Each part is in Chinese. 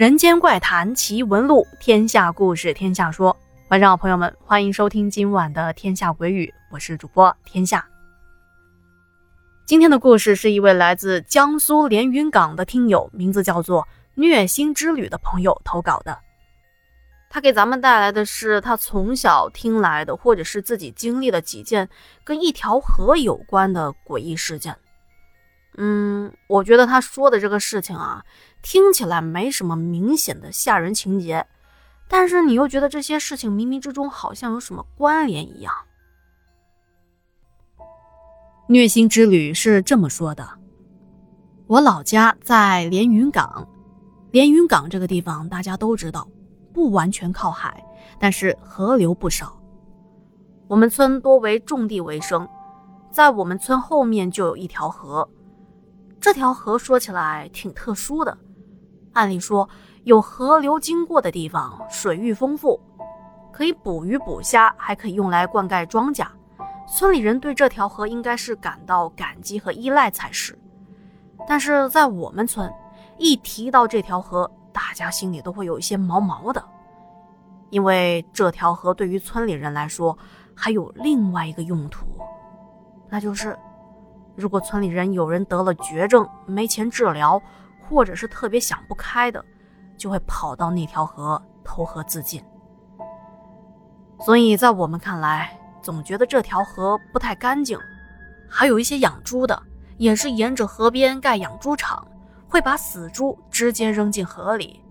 人间怪谈奇闻录，天下故事天下说。晚上好，朋友们，欢迎收听今晚的《天下鬼语》，我是主播天下。今天的故事是一位来自江苏连云港的听友，名字叫做“虐心之旅”的朋友投稿的。他给咱们带来的是他从小听来的，或者是自己经历的几件跟一条河有关的诡异事件。嗯，我觉得他说的这个事情啊，听起来没什么明显的吓人情节，但是你又觉得这些事情冥冥之中好像有什么关联一样。虐心之旅是这么说的：我老家在连云港，连云港这个地方大家都知道，不完全靠海，但是河流不少。我们村多为种地为生，在我们村后面就有一条河。这条河说起来挺特殊的，按理说有河流经过的地方水域丰富，可以捕鱼捕虾，还可以用来灌溉庄稼。村里人对这条河应该是感到感激和依赖才是。但是在我们村，一提到这条河，大家心里都会有一些毛毛的，因为这条河对于村里人来说还有另外一个用途，那就是。如果村里人有人得了绝症，没钱治疗，或者是特别想不开的，就会跑到那条河投河自尽。所以在我们看来，总觉得这条河不太干净。还有一些养猪的，也是沿着河边盖养猪场，会把死猪直接扔进河里，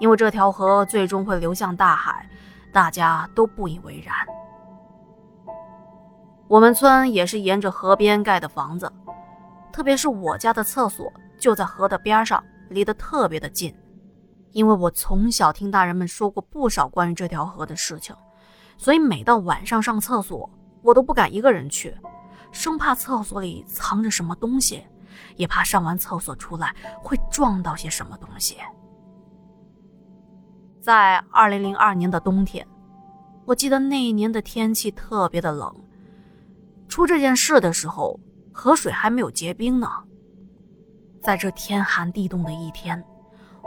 因为这条河最终会流向大海，大家都不以为然。我们村也是沿着河边盖的房子，特别是我家的厕所就在河的边上，离得特别的近。因为我从小听大人们说过不少关于这条河的事情，所以每到晚上上厕所，我都不敢一个人去，生怕厕所里藏着什么东西，也怕上完厕所出来会撞到些什么东西。在二零零二年的冬天，我记得那一年的天气特别的冷。出这件事的时候，河水还没有结冰呢。在这天寒地冻的一天，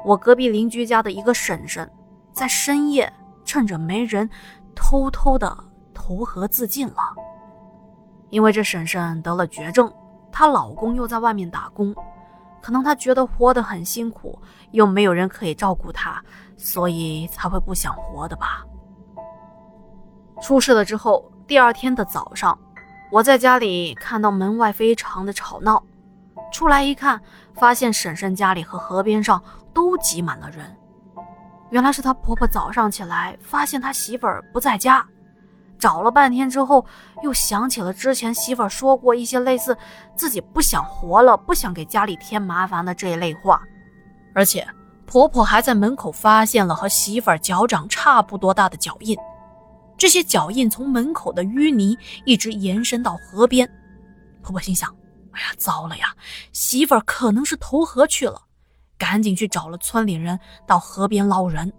我隔壁邻居家的一个婶婶，在深夜趁着没人，偷偷的投河自尽了。因为这婶婶得了绝症，她老公又在外面打工，可能她觉得活得很辛苦，又没有人可以照顾她，所以才会不想活的吧。出事了之后，第二天的早上。我在家里看到门外非常的吵闹，出来一看，发现婶婶家里和河边上都挤满了人。原来是她婆婆早上起来发现她媳妇儿不在家，找了半天之后，又想起了之前媳妇儿说过一些类似自己不想活了、不想给家里添麻烦的这一类话，而且婆婆还在门口发现了和媳妇儿脚掌差不多大的脚印。这些脚印从门口的淤泥一直延伸到河边，婆婆心想：“哎呀，糟了呀，媳妇儿可能是投河去了。”赶紧去找了村里人到河边捞人。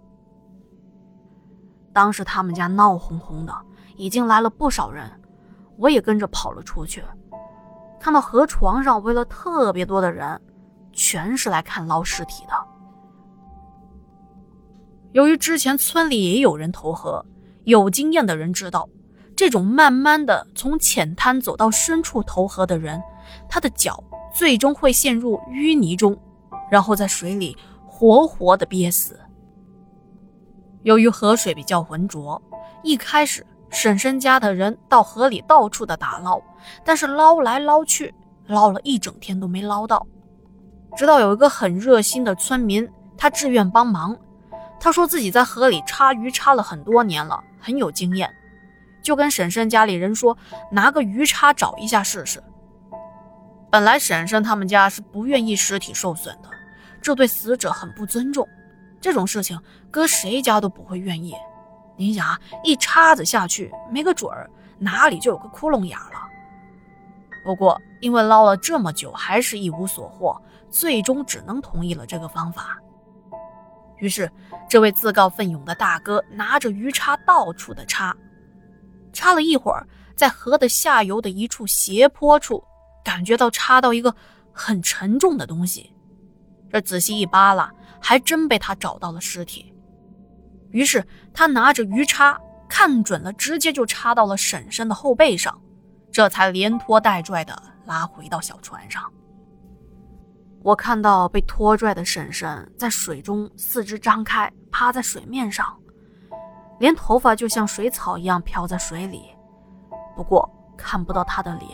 当时他们家闹哄哄的，已经来了不少人，我也跟着跑了出去，看到河床上围了特别多的人，全是来看捞尸体的。由于之前村里也有人投河。有经验的人知道，这种慢慢的从浅滩走到深处投河的人，他的脚最终会陷入淤泥中，然后在水里活活的憋死。由于河水比较浑浊，一开始婶婶家的人到河里到处的打捞，但是捞来捞去，捞了一整天都没捞到。直到有一个很热心的村民，他志愿帮忙。他说自己在河里插鱼插了很多年了，很有经验，就跟婶婶家里人说拿个鱼叉找一下试试。本来婶婶他们家是不愿意尸体受损的，这对死者很不尊重。这种事情搁谁家都不会愿意。你想啊，一叉子下去没个准儿，哪里就有个窟窿眼了。不过因为捞了这么久还是一无所获，最终只能同意了这个方法。于是，这位自告奋勇的大哥拿着鱼叉到处的插，插了一会儿，在河的下游的一处斜坡处，感觉到插到一个很沉重的东西。这仔细一扒拉，还真被他找到了尸体。于是他拿着鱼叉，看准了，直接就插到了婶婶的后背上，这才连拖带拽的拉回到小船上。我看到被拖拽的婶婶在水中四肢张开，趴在水面上，连头发就像水草一样飘在水里，不过看不到她的脸。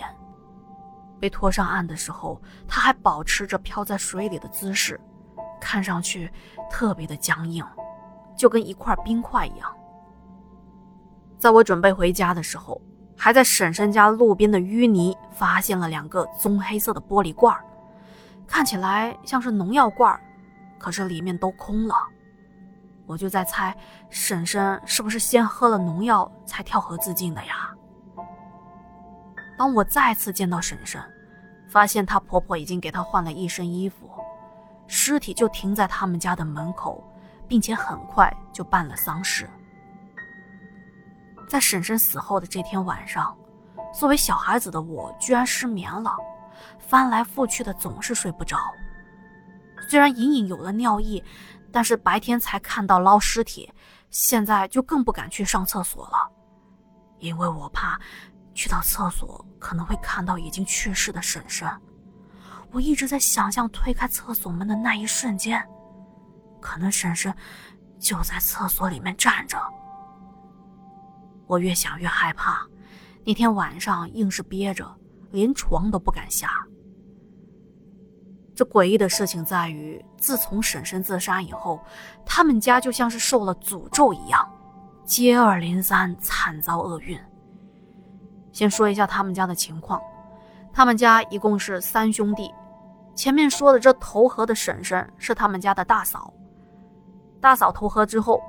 被拖上岸的时候，他还保持着漂在水里的姿势，看上去特别的僵硬，就跟一块冰块一样。在我准备回家的时候，还在婶婶家路边的淤泥发现了两个棕黑色的玻璃罐，看起来像是农药罐，可是里面都空了。我就在猜，婶婶是不是先喝了农药才跳河自尽的呀？当我再次见到婶婶，发现她婆婆已经给她换了一身衣服，尸体就停在他们家的门口，并且很快就办了丧事。在婶婶死后的这天晚上，作为小孩子的我居然失眠了，翻来覆去的总是睡不着。虽然隐隐有了尿意，但是白天才看到捞尸体，现在就更不敢去上厕所了，因为我怕。去到厕所可能会看到已经去世的婶婶，我一直在想象推开厕所门的那一瞬间，可能婶婶就在厕所里面站着。我越想越害怕，那天晚上硬是憋着，连床都不敢下。这诡异的事情在于，自从婶婶自杀以后，他们家就像是受了诅咒一样，接二连三惨遭厄运。先说一下他们家的情况，他们家一共是三兄弟，前面说的这投河的婶婶是他们家的大嫂，大嫂投河之后，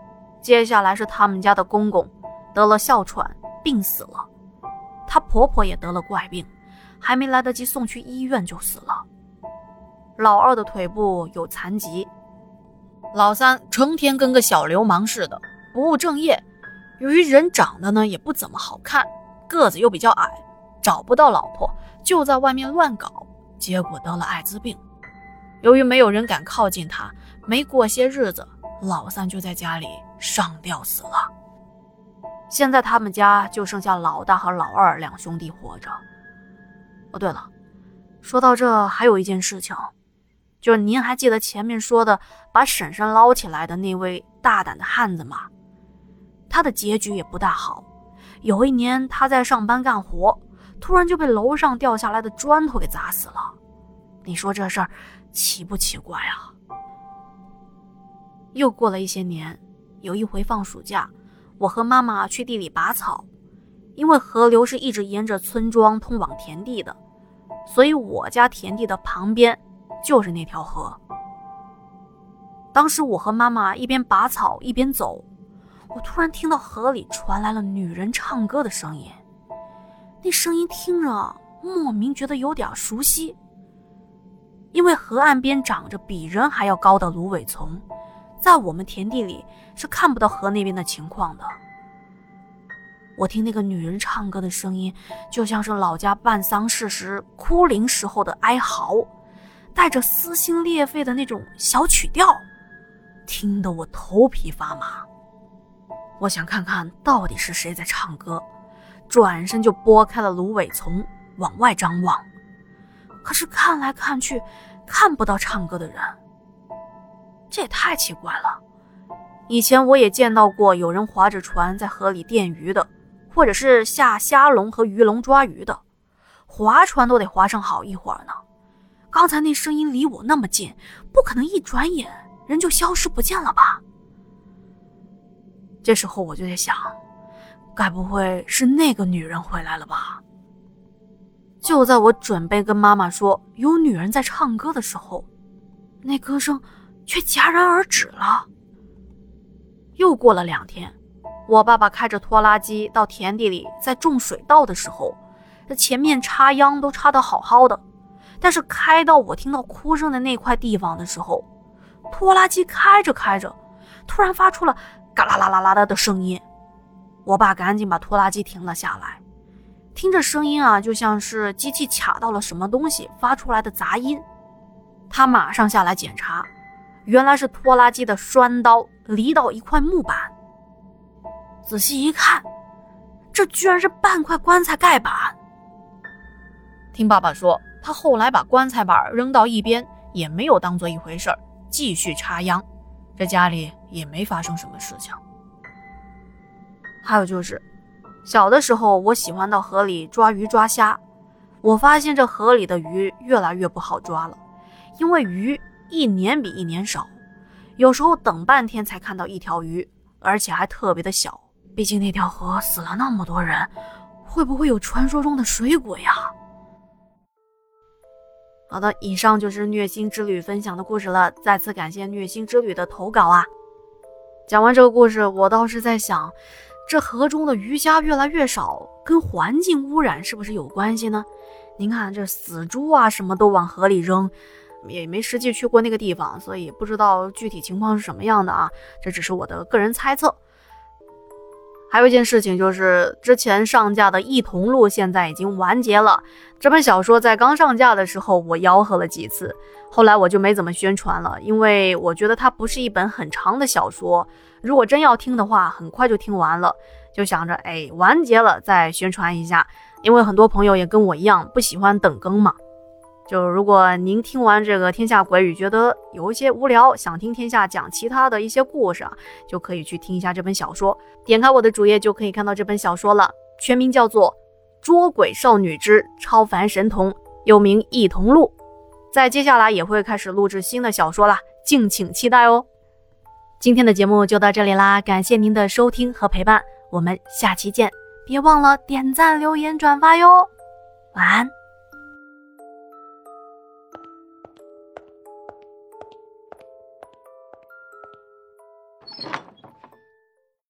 接下来是他们家的公公得了哮喘病死了，她婆婆也得了怪病，还没来得及送去医院就死了，老二的腿部有残疾，老三成天跟个小流氓似的不务正业，由于人长得呢也不怎么好看。个子又比较矮，找不到老婆，就在外面乱搞，结果得了艾滋病。由于没有人敢靠近他，没过些日子，老三就在家里上吊死了。现在他们家就剩下老大和老二两兄弟活着。哦，对了，说到这，还有一件事情，就是您还记得前面说的把婶婶捞起来的那位大胆的汉子吗？他的结局也不大好。有一年，他在上班干活，突然就被楼上掉下来的砖头给砸死了。你说这事儿奇不奇怪啊？又过了一些年，有一回放暑假，我和妈妈去地里拔草，因为河流是一直沿着村庄通往田地的，所以我家田地的旁边就是那条河。当时我和妈妈一边拔草一边走。我突然听到河里传来了女人唱歌的声音，那声音听着莫名觉得有点熟悉。因为河岸边长着比人还要高的芦苇丛，在我们田地里是看不到河那边的情况的。我听那个女人唱歌的声音，就像是老家办丧事时哭灵时候的哀嚎，带着撕心裂肺的那种小曲调，听得我头皮发麻。我想看看到底是谁在唱歌，转身就拨开了芦苇丛，往外张望。可是看来看去，看不到唱歌的人。这也太奇怪了。以前我也见到过有人划着船在河里电鱼的，或者是下虾笼和鱼笼抓鱼的，划船都得划上好一会儿呢。刚才那声音离我那么近，不可能一转眼人就消失不见了吧？这时候我就在想，该不会是那个女人回来了吧？就在我准备跟妈妈说有女人在唱歌的时候，那歌声却戛然而止了。又过了两天，我爸爸开着拖拉机到田地里在种水稻的时候，这前面插秧都插得好好的，但是开到我听到哭声的那块地方的时候，拖拉机开着开着，突然发出了。嘎啦啦啦啦的的声音，我爸赶紧把拖拉机停了下来，听着声音啊，就像是机器卡到了什么东西发出来的杂音。他马上下来检查，原来是拖拉机的栓刀犁到一块木板。仔细一看，这居然是半块棺材盖板。听爸爸说，他后来把棺材板扔到一边，也没有当做一回事儿，继续插秧。这家里也没发生什么事情。还有就是，小的时候我喜欢到河里抓鱼抓虾，我发现这河里的鱼越来越不好抓了，因为鱼一年比一年少，有时候等半天才看到一条鱼，而且还特别的小。毕竟那条河死了那么多人，会不会有传说中的水鬼呀？好的，以上就是虐心之旅分享的故事了。再次感谢虐心之旅的投稿啊！讲完这个故事，我倒是在想，这河中的鱼虾越来越少，跟环境污染是不是有关系呢？您看这死猪啊，什么都往河里扔，也没实际去过那个地方，所以不知道具体情况是什么样的啊。这只是我的个人猜测。还有一件事情就是，之前上架的《异同录》现在已经完结了。这本小说在刚上架的时候，我吆喝了几次，后来我就没怎么宣传了，因为我觉得它不是一本很长的小说，如果真要听的话，很快就听完了，就想着，哎，完结了再宣传一下，因为很多朋友也跟我一样不喜欢等更嘛。就如果您听完这个《天下鬼语》觉得有一些无聊，想听天下讲其他的一些故事啊，就可以去听一下这本小说。点开我的主页就可以看到这本小说了，全名叫做《捉鬼少女之超凡神童》，又名《异童录》。在接下来也会开始录制新的小说了，敬请期待哦。今天的节目就到这里啦，感谢您的收听和陪伴，我们下期见，别忘了点赞、留言、转发哟。晚安。